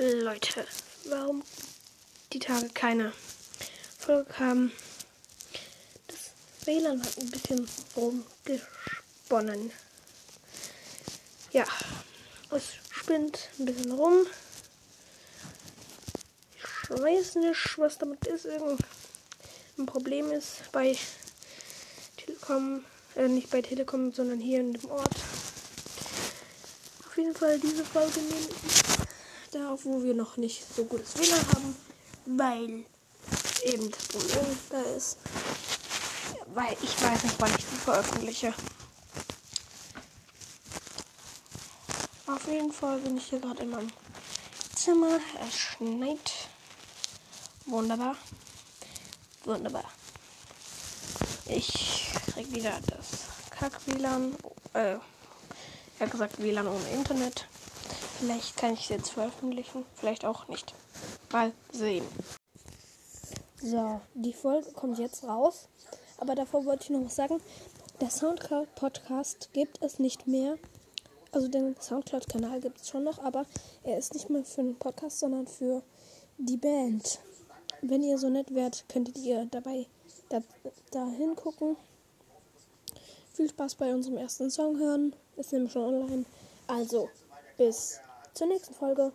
Leute, warum die Tage keine Folge kam. Das WLAN hat ein bisschen rumgesponnen. Ja, es spinnt ein bisschen rum. Ich weiß nicht, was damit ist. Irgendein Problem ist bei Telekom, äh, nicht bei Telekom, sondern hier in dem Ort. Auf jeden Fall diese Folge nehme darauf, wo wir noch nicht so gutes WLAN haben, weil eben das Problem da ist. Weil ich weiß nicht, wann ich die veröffentliche. Auf jeden Fall bin ich hier gerade in meinem Zimmer. Es schneit. Wunderbar. Wunderbar. Ich krieg wieder das Kack-WLAN. Äh, er gesagt WLAN ohne Internet. Vielleicht kann ich es jetzt veröffentlichen, vielleicht auch nicht. Mal sehen. So, die Folge kommt jetzt raus. Aber davor wollte ich noch was sagen. Der Soundcloud-Podcast gibt es nicht mehr. Also den Soundcloud-Kanal gibt es schon noch, aber er ist nicht mehr für den Podcast, sondern für die Band. Wenn ihr so nett wärt, könntet ihr dabei da, da hingucken. Viel Spaß bei unserem ersten Song hören. Ist nämlich schon online. Also, bis zur nächsten Folge.